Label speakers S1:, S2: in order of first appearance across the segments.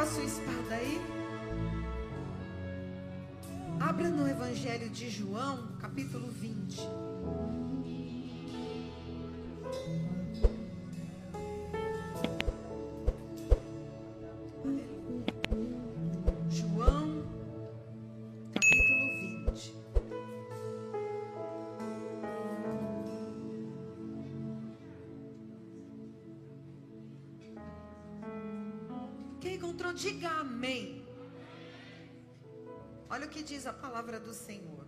S1: com a sua espada aí? Abra no Evangelho de João, capítulo 20. Que diz a palavra do Senhor.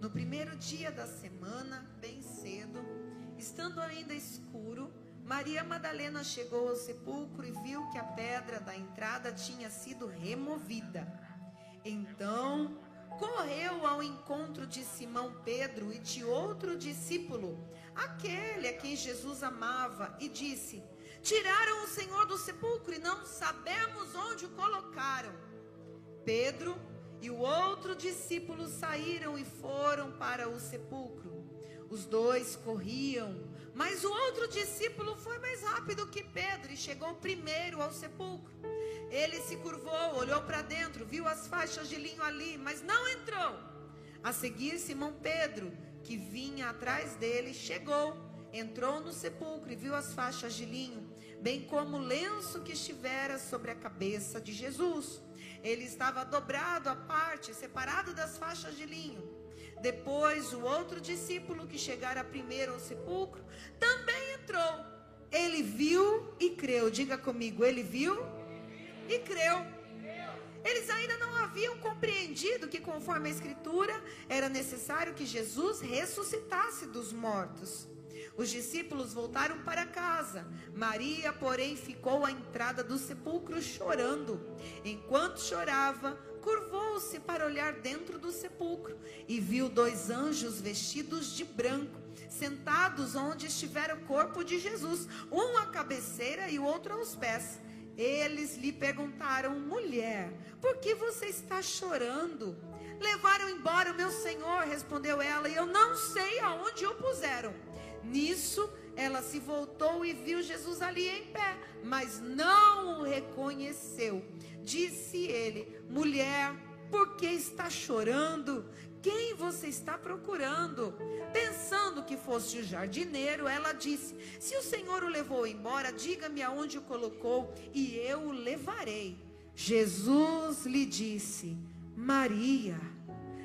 S1: No primeiro dia da semana, bem cedo, estando ainda escuro, Maria Madalena chegou ao sepulcro e viu que a pedra da entrada tinha sido removida. Então, correu ao encontro de Simão Pedro e de outro discípulo, aquele a quem Jesus amava, e disse: Tiraram o Senhor do sepulcro e não sabemos onde o colocaram. Pedro e o outro discípulo saíram e foram para o sepulcro. Os dois corriam, mas o outro discípulo foi mais rápido que Pedro e chegou primeiro ao sepulcro. Ele se curvou, olhou para dentro, viu as faixas de linho ali, mas não entrou. A seguir, Simão Pedro, que vinha atrás dele, chegou, entrou no sepulcro e viu as faixas de linho, bem como o lenço que estivera sobre a cabeça de Jesus. Ele estava dobrado à parte, separado das faixas de linho. Depois, o outro discípulo que chegara primeiro ao sepulcro também entrou. Ele viu e creu. Diga comigo, ele viu e creu. Eles ainda não haviam compreendido que, conforme a Escritura, era necessário que Jesus ressuscitasse dos mortos. Os discípulos voltaram para casa. Maria, porém, ficou à entrada do sepulcro chorando. Enquanto chorava, curvou-se para olhar dentro do sepulcro e viu dois anjos vestidos de branco, sentados onde estivera o corpo de Jesus, um à cabeceira e o outro aos pés. Eles lhe perguntaram: mulher, por que você está chorando? Levaram embora o meu senhor, respondeu ela, e eu não sei aonde o puseram. Nisso, ela se voltou e viu Jesus ali em pé, mas não o reconheceu. Disse ele: Mulher, por que está chorando? Quem você está procurando? Pensando que fosse o jardineiro, ela disse: Se o Senhor o levou embora, diga-me aonde o colocou e eu o levarei. Jesus lhe disse: Maria.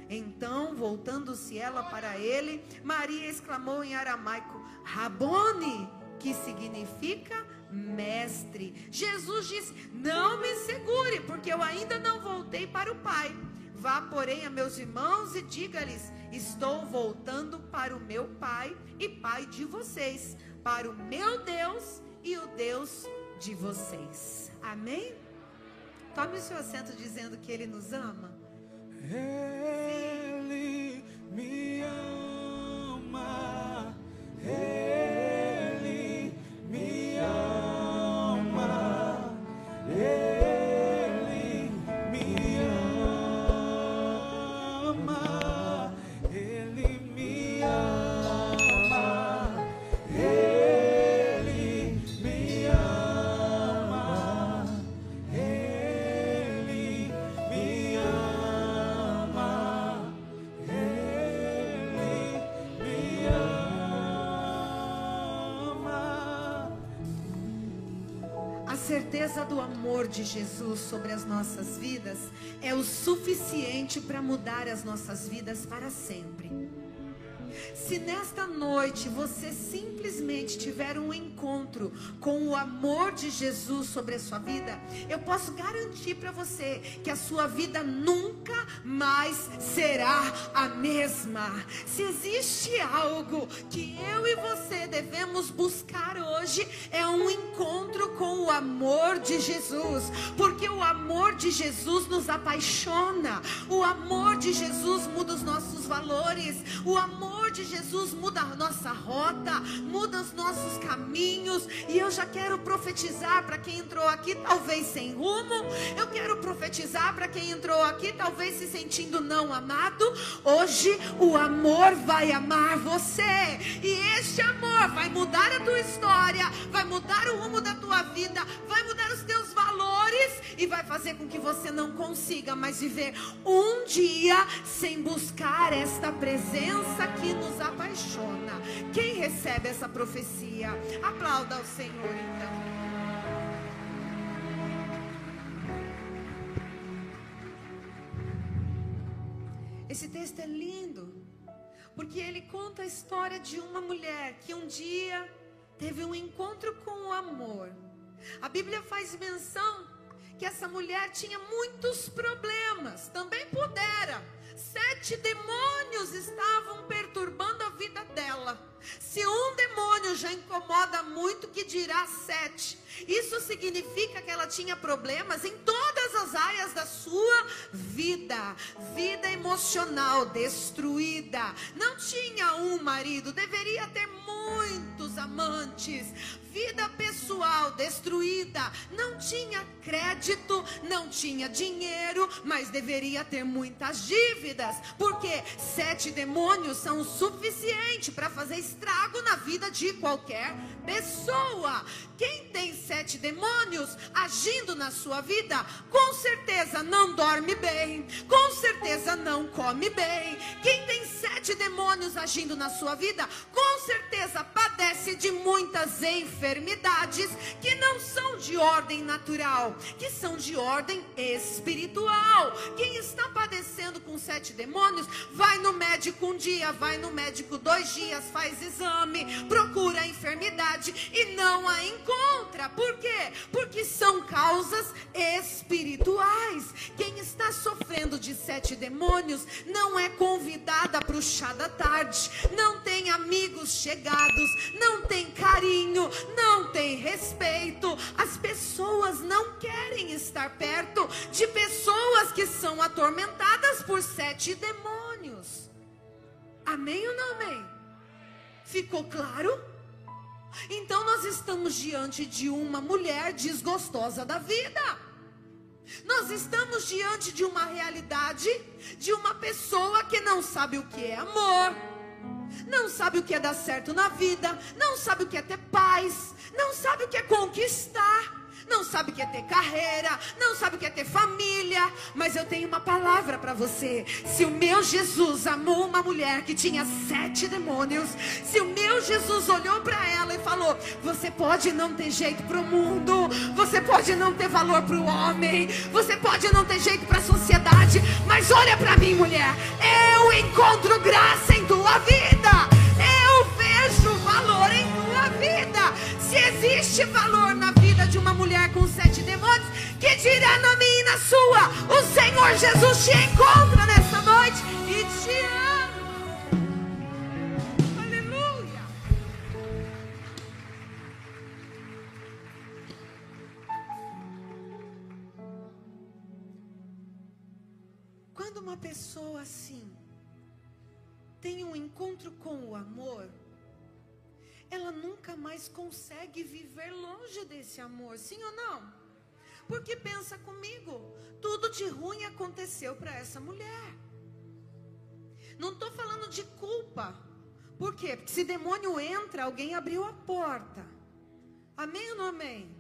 S1: Então, voltando-se ela para ele, Maria exclamou em aramaico: Rabone, que significa mestre. Jesus disse: Não me segure, porque eu ainda não voltei para o Pai. Vá, porém, a meus irmãos e diga-lhes: Estou voltando para o meu Pai e Pai de vocês, para o meu Deus e o Deus de vocês. Amém? Tome o seu assento dizendo que Ele nos ama.
S2: Ele me
S1: certeza do amor de Jesus sobre as nossas vidas é o suficiente para mudar as nossas vidas para sempre. Se nesta noite você simplesmente tiver um encontro com o amor de Jesus sobre a sua vida, eu posso garantir para você que a sua vida nunca mais será a mesma. Se existe algo que eu e você devemos buscar hoje, é um encontro com o amor de Jesus, porque o amor de Jesus nos apaixona, o amor de Jesus muda os nossos valores, o amor de Jesus muda a nossa rota, muda os nossos caminhos. E eu já quero profetizar para quem entrou aqui, talvez sem rumo. Eu quero profetizar para quem entrou aqui, talvez se sentindo não amado. Hoje o amor vai amar você, e este amor vai mudar a tua história, vai mudar o rumo da tua vida, vai mudar os teus valores e vai fazer com que você não consiga mais viver um dia sem buscar esta presença que nos apaixona. Quem recebe essa profecia? Aplauda ao Senhor então. Esse texto é lindo, porque ele conta a história de uma mulher que um dia teve um encontro com o amor. A Bíblia faz menção que essa mulher tinha muitos problemas, também pudera. Sete demônios estavam perturbando a vida dela. Se um demônio já incomoda muito, que dirá sete? Isso significa que ela tinha problemas em todas as áreas da sua vida. Vida emocional destruída. Não tinha um marido, deveria ter muitos amantes vida pessoal destruída, não tinha crédito, não tinha dinheiro, mas deveria ter muitas dívidas, porque sete demônios são o suficiente para fazer estrago na vida de qualquer pessoa. Quem tem sete demônios agindo na sua vida, com certeza não dorme bem, com certeza não come bem. Quem tem sete demônios agindo na sua vida, com certeza padece de muitas enfermidades que não são de ordem natural, que são de ordem espiritual. Quem está padecendo com sete demônios, vai no médico um dia, vai no médico dois dias, faz exame, procura a enfermidade e não a encontra. Por quê? Porque são causas espirituais. Quem está sofrendo de sete demônios não é convidada para o chá da tarde, não tem amigos chegados, não tem carinho, não tem respeito. As pessoas não querem estar perto de pessoas que são atormentadas por sete demônios. Amém ou não amém? Ficou claro? Então nós estamos diante de uma mulher desgostosa da vida. Nós estamos diante de uma realidade de uma pessoa que não sabe o que é amor, não sabe o que é dar certo na vida, não sabe o que é ter paz, não sabe o que é conquistar não sabe o que é ter carreira, não sabe o que é ter família, mas eu tenho uma palavra para você. Se o meu Jesus amou uma mulher que tinha sete demônios, se o meu Jesus olhou para ela e falou: Você pode não ter jeito para o mundo, você pode não ter valor para o homem, você pode não ter jeito para a sociedade, mas olha para mim, mulher, eu encontro graça em tua vida, eu vejo valor em tua vida. Se existe valor na de uma mulher com sete demônios, que dirá na minha e na sua? O Senhor Jesus te encontra nessa noite e te ama. Aleluia. Quando uma pessoa assim tem um encontro com o amor, ela nunca mais consegue viver longe desse amor, sim ou não? Porque pensa comigo, tudo de ruim aconteceu para essa mulher. Não estou falando de culpa. Por quê? Porque se demônio entra, alguém abriu a porta. Amém ou não amém?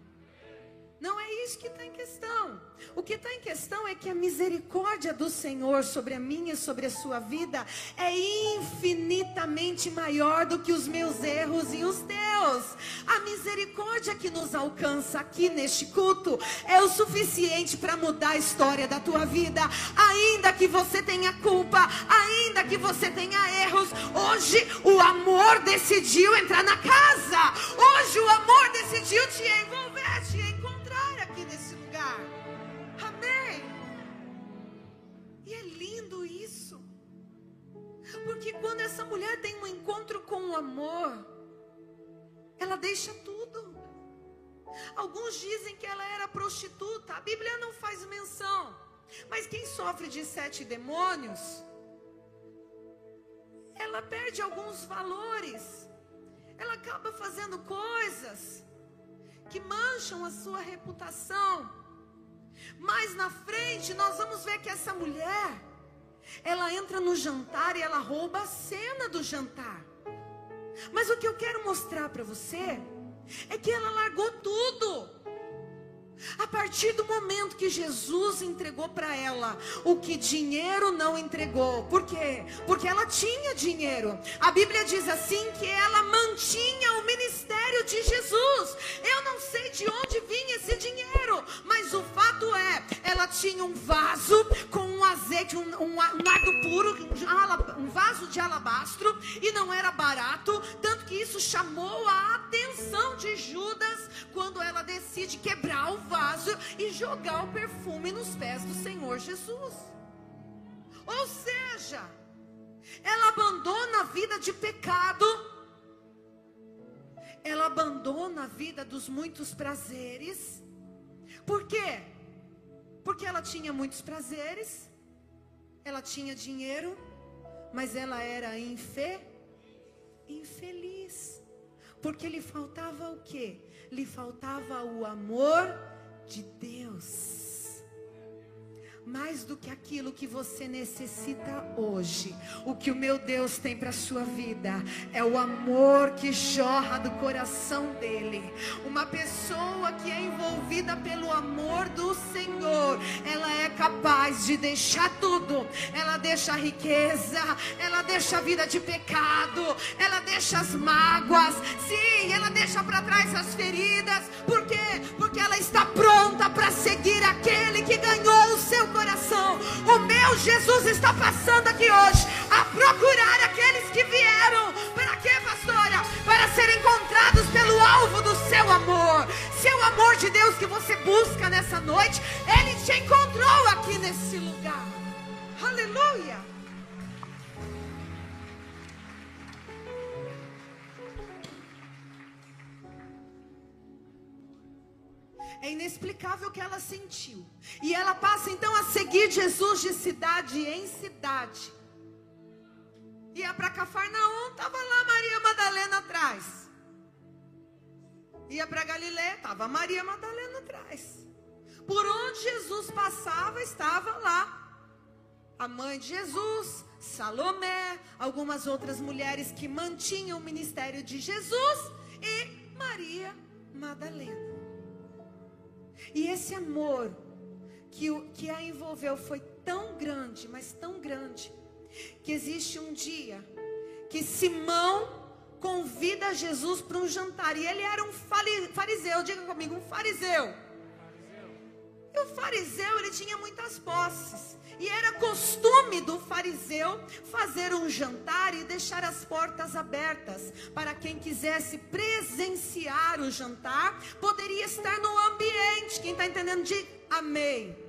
S1: Não é isso que está em questão. O que está em questão é que a misericórdia do Senhor sobre a minha e sobre a sua vida é infinitamente maior do que os meus erros e os teus. A misericórdia que nos alcança aqui neste culto é o suficiente para mudar a história da tua vida. Ainda que você tenha culpa, ainda que você tenha erros, hoje o amor decidiu entrar na casa. Hoje o amor decidiu te envolver, Porque quando essa mulher tem um encontro com o amor, ela deixa tudo. Alguns dizem que ela era prostituta, a Bíblia não faz menção. Mas quem sofre de sete demônios, ela perde alguns valores, ela acaba fazendo coisas que mancham a sua reputação. Mais na frente, nós vamos ver que essa mulher, ela entra no jantar e ela rouba a cena do jantar. Mas o que eu quero mostrar para você é que ela largou tudo. A partir do momento que Jesus entregou para ela o que dinheiro não entregou. Por quê? Porque ela tinha dinheiro. A Bíblia diz assim que ela mantinha o ministério de Jesus. Eu não sei de onde vinha esse dinheiro, tinha um vaso com um azeite, um, um, um nardo puro, um vaso de alabastro e não era barato, tanto que isso chamou a atenção de Judas quando ela decide quebrar o vaso e jogar o perfume nos pés do Senhor Jesus. Ou seja, ela abandona a vida de pecado, ela abandona a vida dos muitos prazeres. Por quê? Porque ela tinha muitos prazeres, ela tinha dinheiro, mas ela era infe, infeliz. Porque lhe faltava o quê? Lhe faltava o amor de Deus mais do que aquilo que você necessita hoje. O que o meu Deus tem para sua vida é o amor que jorra do coração dele. Uma pessoa que é envolvida pelo amor do Senhor, ela é capaz de deixar tudo. Ela deixa a riqueza, ela deixa a vida de pecado, ela deixa as mágoas. Sim, ela deixa para trás as feridas. Por quê? Porque ela está pronta para seguir aquele meu Jesus está passando aqui hoje a procurar aqueles que vieram. Para quê, pastora? Para serem encontrados pelo alvo do seu amor. Seu amor de Deus que você busca nessa noite, ele te encontrou aqui nesse lugar. Aleluia. É inexplicável o que ela sentiu. E ela passa então a seguir Jesus de cidade em cidade. Ia para Cafarnaum, estava lá Maria Madalena atrás. Ia para Galiléia, estava Maria Madalena atrás. Por onde Jesus passava, estava lá. A mãe de Jesus, Salomé, algumas outras mulheres que mantinham o ministério de Jesus e Maria Madalena. E esse amor que, que a envolveu foi tão grande, mas tão grande, que existe um dia que Simão convida Jesus para um jantar. E ele era um fariseu, diga comigo, um fariseu. E o fariseu, ele tinha muitas posses. E era costume do fariseu fazer um jantar e deixar as portas abertas para quem quisesse presenciar o jantar, poderia estar no ambiente. Quem está entendendo, diga amém.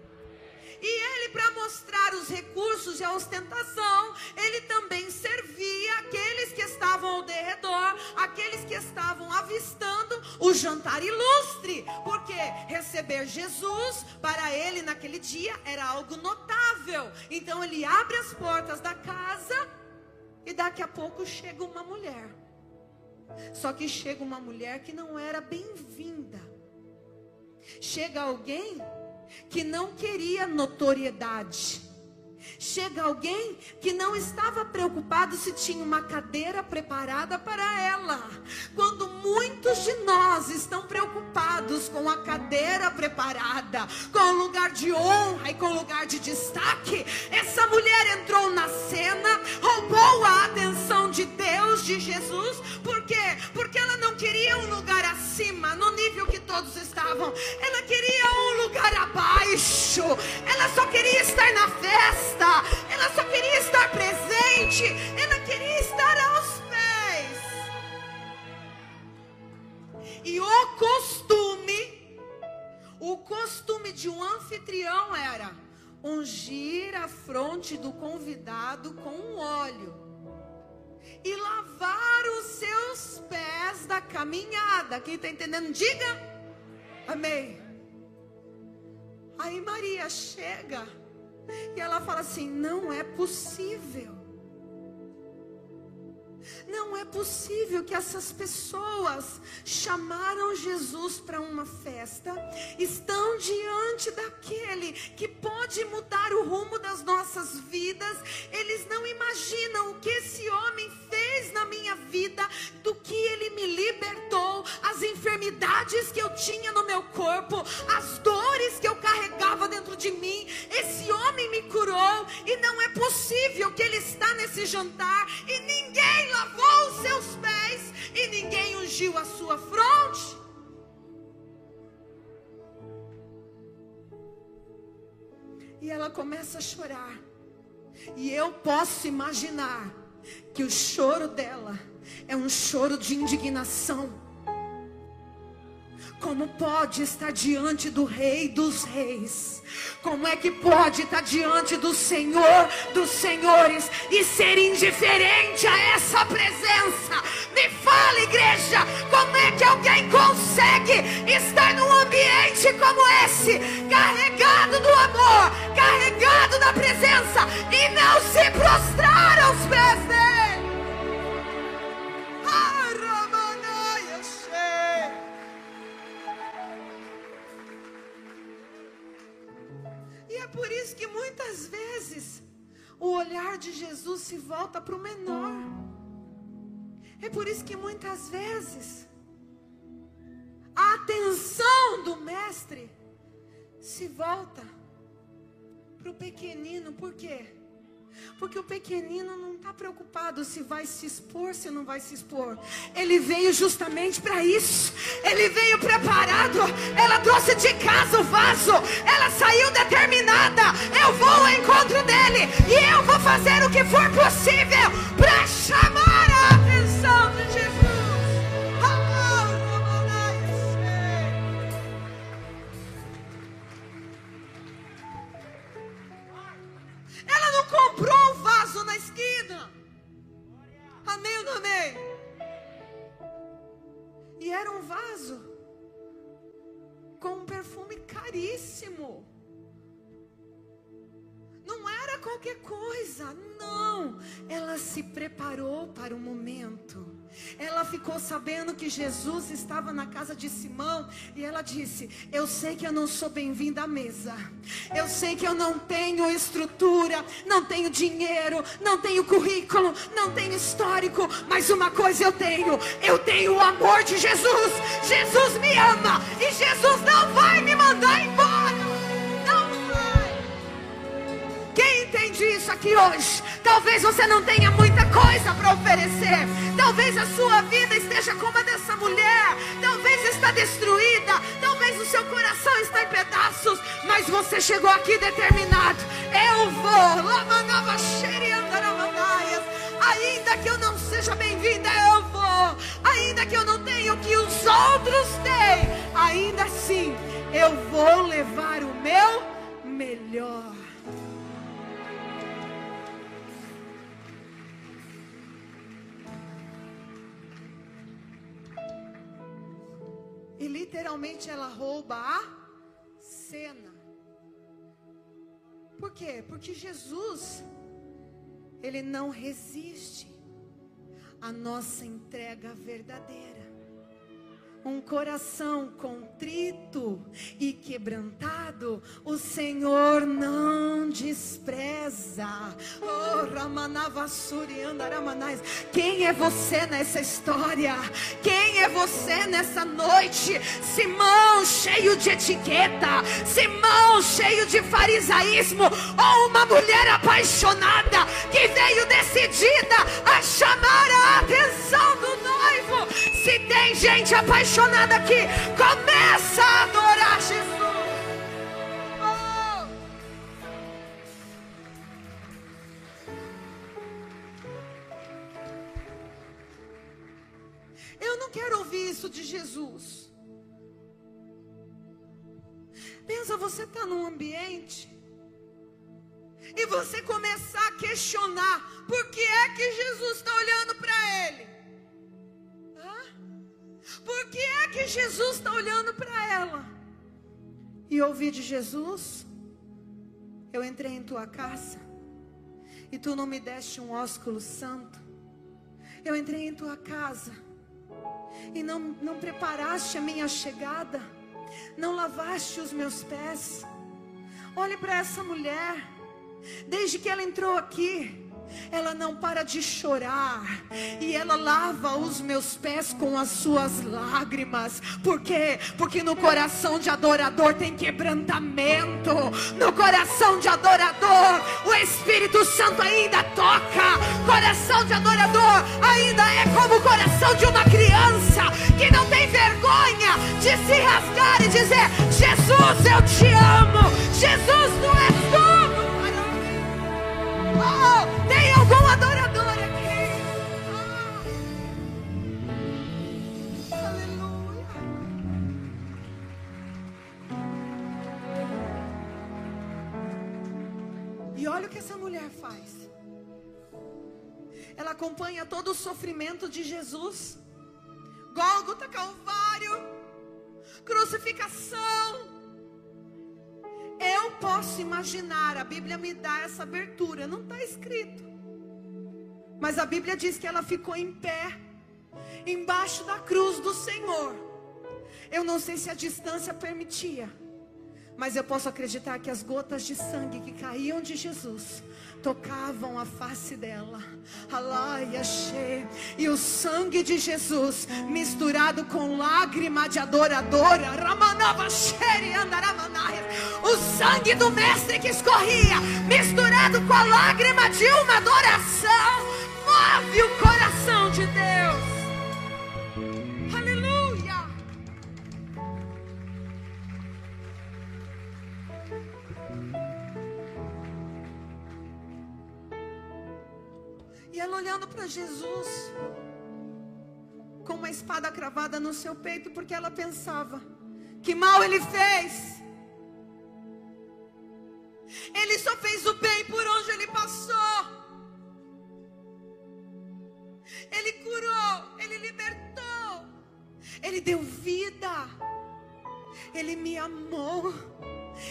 S1: E ele, para mostrar os recursos e a ostentação, ele também servia aqueles que estavam ao derredor, aqueles que estavam avistando o jantar ilustre. Porque receber Jesus, para ele naquele dia, era algo notável. Então ele abre as portas da casa e daqui a pouco chega uma mulher. Só que chega uma mulher que não era bem-vinda. Chega alguém que não queria notoriedade. Chega alguém que não estava preocupado se tinha uma cadeira preparada para ela. Quando muitos de nós estão preocupados com a cadeira preparada, com o lugar de honra e com o lugar de destaque, essa mulher entrou na cena, roubou a atenção de Deus, de Jesus. Por quê? Porque ela não queria um lugar acima, no nível que todos estavam. Ela queria só queria estar na festa ela só queria estar presente, ela queria estar aos pés. E o costume, o costume de um anfitrião era ungir a fronte do convidado com um óleo e lavar os seus pés da caminhada. Quem está entendendo, diga amém. Aí Maria chega e ela fala assim: não é possível. Não é possível que essas pessoas chamaram Jesus para uma festa, estão diante daquele que pode mudar o rumo das nossas vidas. Eles não imaginam o que esse homem fez fez na minha vida, do que Ele me libertou, as enfermidades que eu tinha no meu corpo, as dores que eu carregava dentro de mim. Esse homem me curou e não é possível que Ele está nesse jantar e ninguém lavou os seus pés e ninguém ungiu a sua fronte. E ela começa a chorar. E eu posso imaginar que o choro dela é um choro de indignação. Como pode estar diante do Rei dos Reis? Como é que pode estar diante do Senhor dos Senhores e ser indiferente a essa presença? Me fala, igreja, como é que alguém consegue estar num ambiente como esse, carregado do amor, carregado da presença e não se prostrar aos pés dele? Por isso que muitas vezes o olhar de Jesus se volta para o menor. É por isso que muitas vezes a atenção do mestre se volta para o pequenino. Por quê? Porque o pequenino não está preocupado se vai se expor, se não vai se expor. Ele veio justamente para isso. Ele veio preparado. Ela trouxe de casa o vaso. Ela saiu determinada. Eu vou ao encontro dele. E eu vou fazer o que for possível para chamar preparou para o momento. Ela ficou sabendo que Jesus estava na casa de Simão e ela disse: Eu sei que eu não sou bem-vinda à mesa. Eu sei que eu não tenho estrutura, não tenho dinheiro, não tenho currículo, não tenho histórico, mas uma coisa eu tenho: eu tenho o amor de Jesus. Jesus me ama e Jesus não vai me mandar embora. Não vai. Quem entende isso aqui hoje? Talvez você não tenha muita coisa para oferecer. Talvez a sua vida esteja como a dessa mulher. Talvez está destruída. Talvez o seu coração está em pedaços. Mas você chegou aqui determinado. Eu vou. Ainda que eu não seja bem-vinda, eu vou. Ainda que eu não tenha o que os outros têm. Ainda assim, eu vou levar o meu melhor. E literalmente ela rouba a cena. Por quê? Porque Jesus, ele não resiste à nossa entrega verdadeira. Um coração contrito e quebrantado, o Senhor não despreza. Oh, Ramanavassuri andaramanais. Quem é você nessa história? Quem é você nessa noite? Simão cheio de etiqueta, Simão cheio de farisaísmo, ou uma mulher apaixonada que veio decidida a chamar a atenção do. Se tem gente apaixonada aqui, começa a adorar Jesus. Oh! Eu não quero ouvir isso de Jesus. Pensa, você está num ambiente e você começar a questionar por que é que Jesus está Jesus está olhando para ela? E ouvi de Jesus: Eu entrei em tua casa e tu não me deste um ósculo santo. Eu entrei em tua casa e não, não preparaste a minha chegada, não lavaste os meus pés. Olhe para essa mulher, desde que ela entrou aqui, ela não para de chorar e ela lava os meus pés com as suas lágrimas. Por quê? Porque no coração de adorador tem quebrantamento. No coração de adorador, o Espírito Santo ainda toca. Coração de adorador ainda é como o coração de uma criança que não tem vergonha de se rasgar e dizer: Jesus, eu te amo. Jesus, é tudo para mim. Tem algum adorador aqui? Ah. Aleluia. E olha o que essa mulher faz. Ela acompanha todo o sofrimento de Jesus. Gólgota, Calvário, crucificação. Eu posso imaginar, a Bíblia me dá essa abertura, não está escrito. Mas a Bíblia diz que ela ficou em pé, embaixo da cruz do Senhor. Eu não sei se a distância permitia, mas eu posso acreditar que as gotas de sangue que caíam de Jesus tocavam a face dela. Alaia che. E o sangue de Jesus misturado com lágrima de adoradora. Ramanava. O sangue do mestre que escorria, misturado com a lágrima de uma adoração, move o coração de Deus. E ela olhando para Jesus, com uma espada cravada no seu peito, porque ela pensava: que mal ele fez. Ele só fez o bem por onde ele passou. Ele curou, ele libertou, ele deu vida, ele me amou.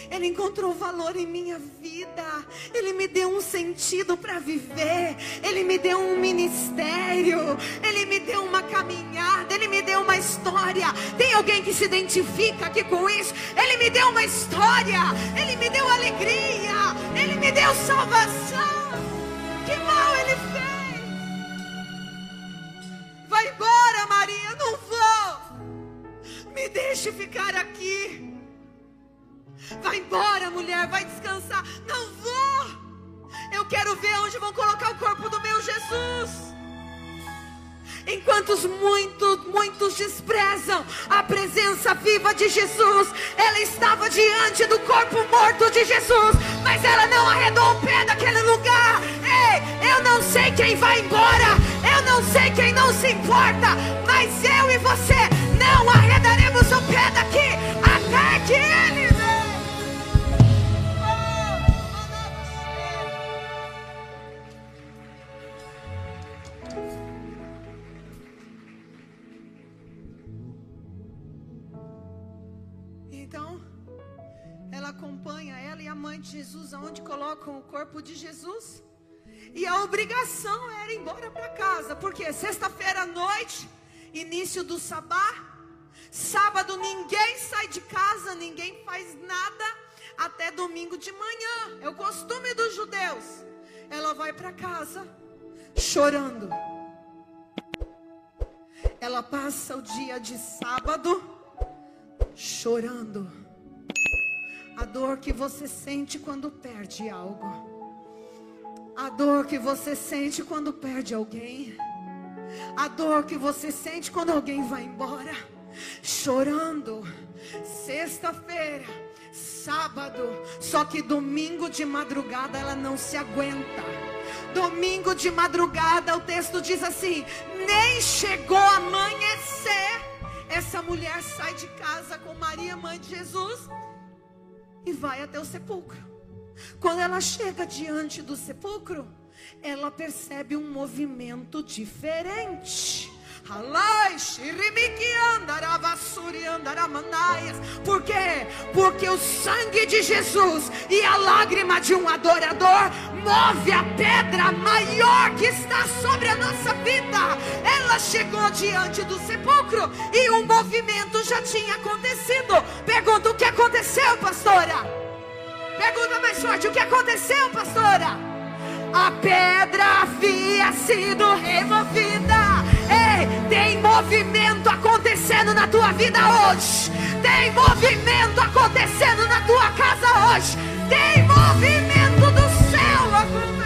S1: Ele encontrou valor em minha vida. Ele me deu um sentido para viver. Ele me deu um ministério. Ele me deu uma caminhada. Ele me deu uma história. Tem alguém que se identifica aqui com isso? Ele me deu uma história. Ele me deu alegria. Ele me deu salvação. Que mal ele fez? Vai embora, Maria. Não vou. Me deixe ficar aqui. Vai embora, mulher, vai descansar. Não vou. Eu quero ver onde vão colocar o corpo do meu Jesus. Enquanto muitos, muitos desprezam a presença viva de Jesus, ela estava diante do corpo morto de Jesus, mas ela não arredou o pé daquele lugar. Ei, eu não sei quem vai embora, eu não sei quem não se importa, mas eu e você mãe de Jesus aonde colocam o corpo de Jesus. E a obrigação era ir embora para casa, porque sexta-feira à noite, início do sabá, sábado ninguém sai de casa, ninguém faz nada até domingo de manhã. É o costume dos judeus. Ela vai para casa chorando. Ela passa o dia de sábado chorando. A dor que você sente quando perde algo. A dor que você sente quando perde alguém. A dor que você sente quando alguém vai embora. Chorando. Sexta-feira, sábado. Só que domingo de madrugada ela não se aguenta. Domingo de madrugada, o texto diz assim: nem chegou a amanhecer. Essa mulher sai de casa com Maria, mãe de Jesus, e vai até o sepulcro. Quando ela chega diante do sepulcro, ela percebe um movimento diferente. Por quê? Porque o sangue de Jesus e a lágrima de um adorador move a pedra maior que está sobre a nossa vida. Ela chegou diante do sepulcro e um movimento já tinha acontecido. Pergunta o que aconteceu, pastora? Pergunta mais forte: o que aconteceu, pastora? A pedra havia sido removida. Tem movimento acontecendo na tua vida hoje. Tem movimento acontecendo na tua casa hoje. Tem movimento do céu acontecendo.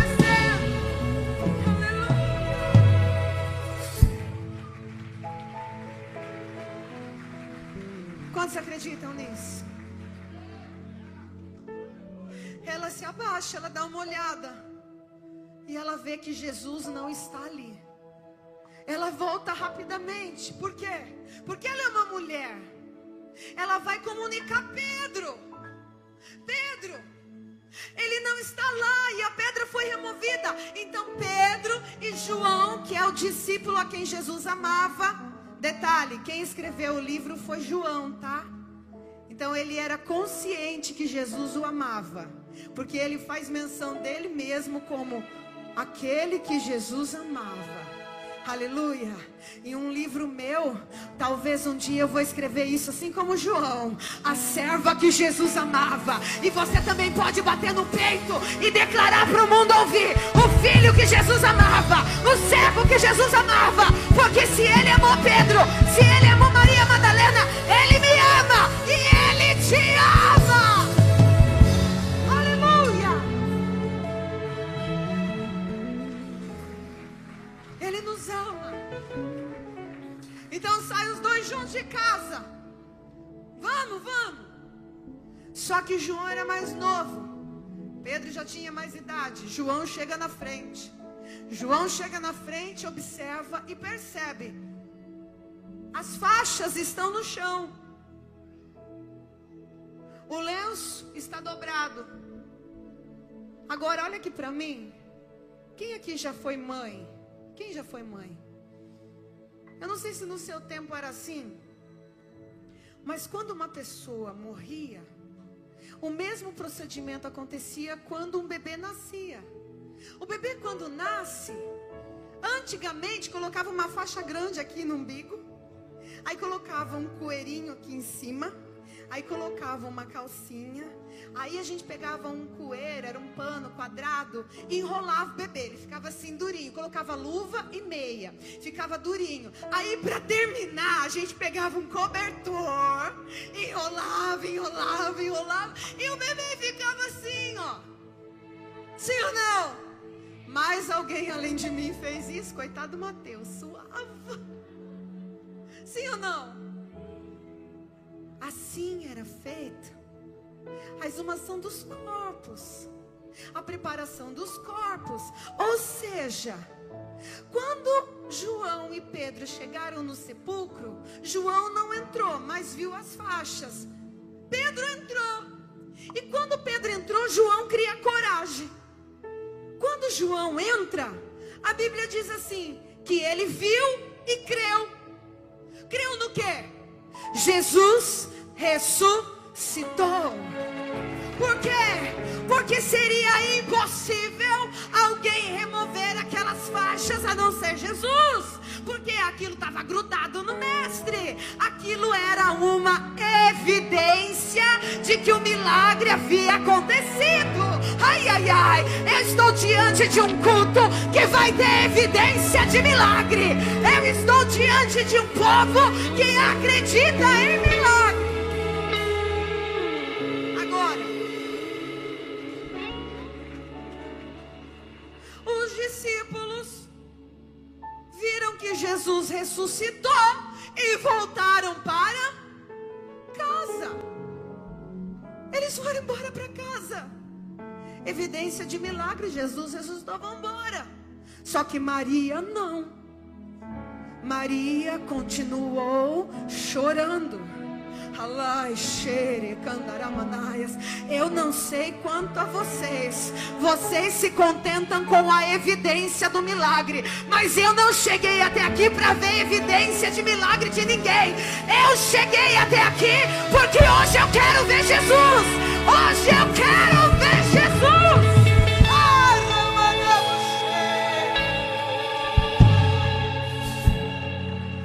S1: Quantos acreditam nisso? Ela se abaixa, ela dá uma olhada. E ela vê que Jesus não está ali. Ela volta rapidamente. Por quê? Porque ela é uma mulher. Ela vai comunicar Pedro. Pedro, ele não está lá e a pedra foi removida. Então Pedro e João, que é o discípulo a quem Jesus amava. Detalhe, quem escreveu o livro foi João, tá? Então ele era consciente que Jesus o amava, porque ele faz menção dele mesmo como aquele que Jesus amava. Aleluia. Em um livro meu, talvez um dia eu vou escrever isso assim como João, a serva que Jesus amava. E você também pode bater no peito e declarar para o mundo ouvir: o filho que Jesus amava, o servo que Jesus amava. Porque se ele amou Pedro, se ele amou Pedro já tinha mais idade. João chega na frente. João chega na frente, observa e percebe. As faixas estão no chão. O lenço está dobrado. Agora olha aqui para mim. Quem aqui já foi mãe? Quem já foi mãe? Eu não sei se no seu tempo era assim, mas quando uma pessoa morria, o mesmo procedimento acontecia quando um bebê nascia. O bebê, quando nasce, antigamente colocava uma faixa grande aqui no umbigo, aí colocava um coeirinho aqui em cima, aí colocava uma calcinha, aí a gente pegava um coeiro, era um pano quadrado, e enrolava o bebê, ele ficava assim durinho, colocava luva e meia, ficava durinho. Aí para terminar, a gente pegava um cobertor, enrolava, enrolava, enrolava, e o bebê ficava assim, ó. Sim ou não? Mas alguém além de mim fez isso, coitado do Mateus, suava. Sim ou não? Assim era feito a exumação dos corpos, a preparação dos corpos. Ou seja, quando João e Pedro chegaram no sepulcro, João não entrou, mas viu as faixas. Pedro entrou. E quando Pedro entrou, João cria coragem. Quando João entra, a Bíblia diz assim: que ele viu e creu. Creu no quê? Jesus ressuscitou. Por quê? Porque seria impossível alguém remover aquelas faixas a não ser Jesus. Porque aquilo estava grudado no mestre. Aquilo era uma evidência de que o milagre havia acontecido. Ai, ai, ai. Eu estou diante de um culto que vai ter evidência de milagre. Eu estou diante de um povo que acredita em milagre. Ressuscitou e voltaram para casa. Eles foram embora para casa. Evidência de milagre, Jesus ressuscitou, vão embora. Só que Maria não. Maria continuou chorando. Eu não sei quanto a vocês. Vocês se contentam com a evidência do milagre. Mas eu não cheguei até aqui para ver evidência de milagre de ninguém. Eu cheguei até aqui porque hoje eu quero ver Jesus. Hoje eu quero ver Jesus.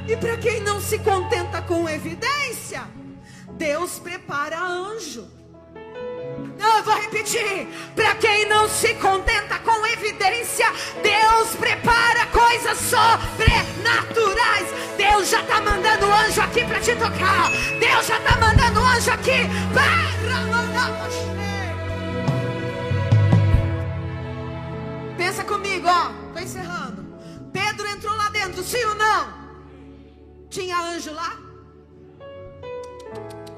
S1: E para quem não se contenta com evidência, Deus prepara anjo. Eu vou repetir. Para quem não se contenta com evidência, Deus prepara coisas sobrenaturais. Deus já está mandando anjo aqui para te tocar. Deus já está mandando anjo aqui para mandar Pensa comigo, ó. Estou encerrando. Pedro entrou lá dentro, sim ou não? Tinha anjo lá?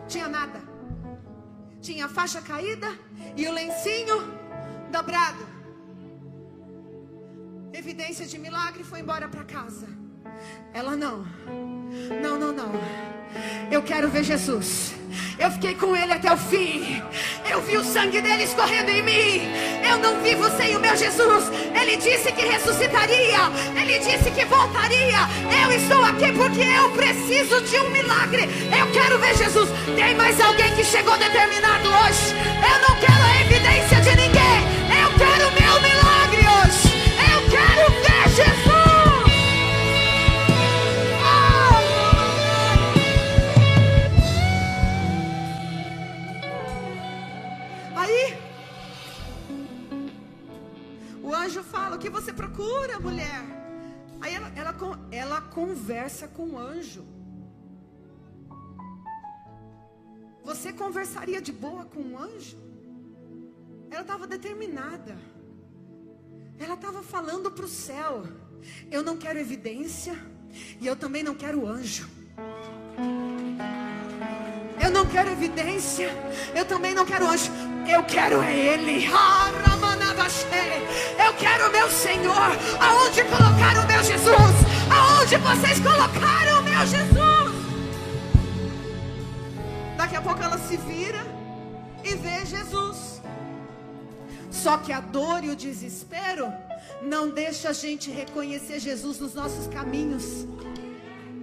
S1: Tinha nada. Tinha a faixa caída e o lencinho dobrado. Evidência de milagre foi embora para casa. Ela não. Não, não, não. Eu quero ver Jesus. Eu fiquei com ele até o fim. Eu vi o sangue dele escorrendo em mim. Eu não vivo sem o meu Jesus. Ele disse que ressuscitaria. Ele disse que voltaria. Eu estou aqui porque eu preciso de um milagre. Eu quero ver Jesus. Tem mais alguém que chegou determinado hoje? Eu não quero a evidência de com o anjo. Você conversaria de boa com um anjo? Ela estava determinada. Ela estava falando para o céu: Eu não quero evidência. E eu também não quero anjo. Eu não quero evidência. Eu também não quero anjo. Eu quero é Ele. Eu quero o meu Senhor. Aonde colocaram o meu Jesus? Aonde vocês colocaram o meu Jesus? Daqui a pouco ela se vira e vê Jesus. Só que a dor e o desespero não deixa a gente reconhecer Jesus nos nossos caminhos.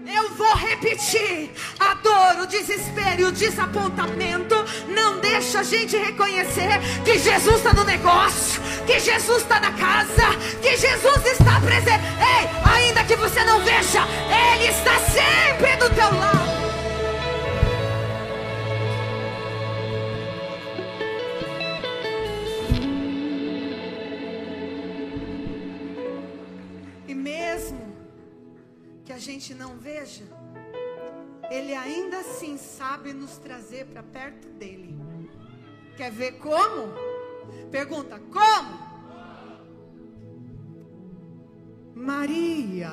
S1: Eu vou repetir. A dor, o desespero e o desapontamento não deixa a gente reconhecer que Jesus está no negócio, que Jesus está na casa, que Jesus está presente. Ei, ainda que você não veja, Ele está sempre do teu lado. a gente não veja, Ele ainda assim sabe nos trazer para perto dele. Quer ver como? Pergunta: como? Maria.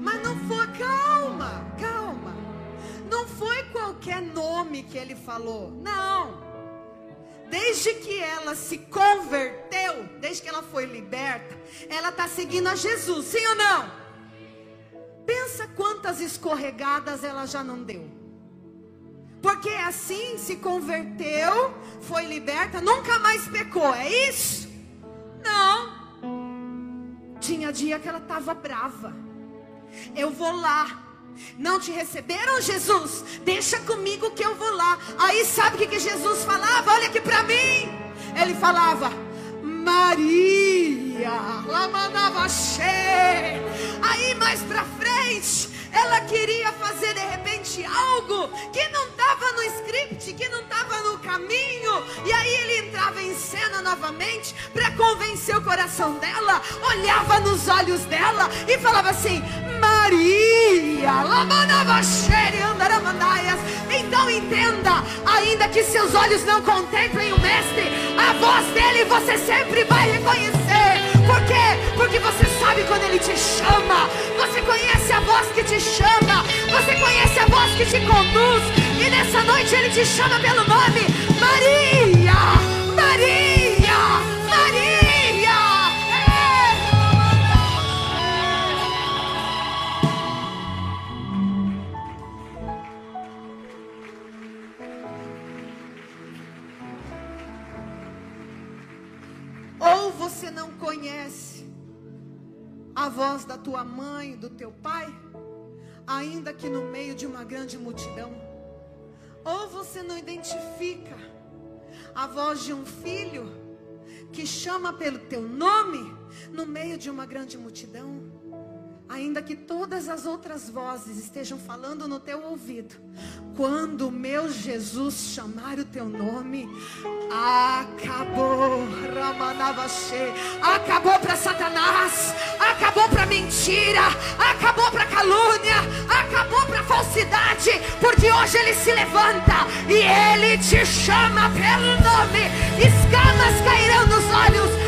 S1: Mas não foi, calma, calma. Não foi qualquer nome que ele falou, não desde que ela se converteu, desde que ela foi liberta, ela está seguindo a Jesus, sim ou não? Pensa quantas escorregadas ela já não deu. Porque assim se converteu, foi liberta, nunca mais pecou, é isso? Não. Tinha dia que ela estava brava. Eu vou lá, não te receberam, Jesus? Deixa comigo que eu vou lá. Aí sabe o que, Jesus falava? Olha aqui para mim. Ele falava, Maria, lá mandava cheia. Aí mais para frente, ela queria fazer de repente algo que não estava no script, que não estava no caminho. E aí ele entrava em cena novamente para convencer o coração dela, olhava nos olhos dela e falava assim: Maria, então entenda, ainda que seus olhos não contemplem o Mestre, a voz dele você sempre vai reconhecer. Quê? Porque você sabe quando ele te chama, você conhece a voz que te chama, você conhece a voz que te conduz, e nessa noite ele te chama pelo nome Maria, Maria. Você não conhece a voz da tua mãe, do teu pai, ainda que no meio de uma grande multidão. Ou você não identifica a voz de um filho que chama pelo teu nome no meio de uma grande multidão. Ainda que todas as outras vozes estejam falando no teu ouvido, quando meu Jesus chamar o teu nome, acabou, Ramanavaxê, acabou para Satanás, acabou para mentira, acabou para calúnia, acabou para falsidade, porque hoje ele se levanta e ele te chama pelo nome, escamas cairão nos olhos,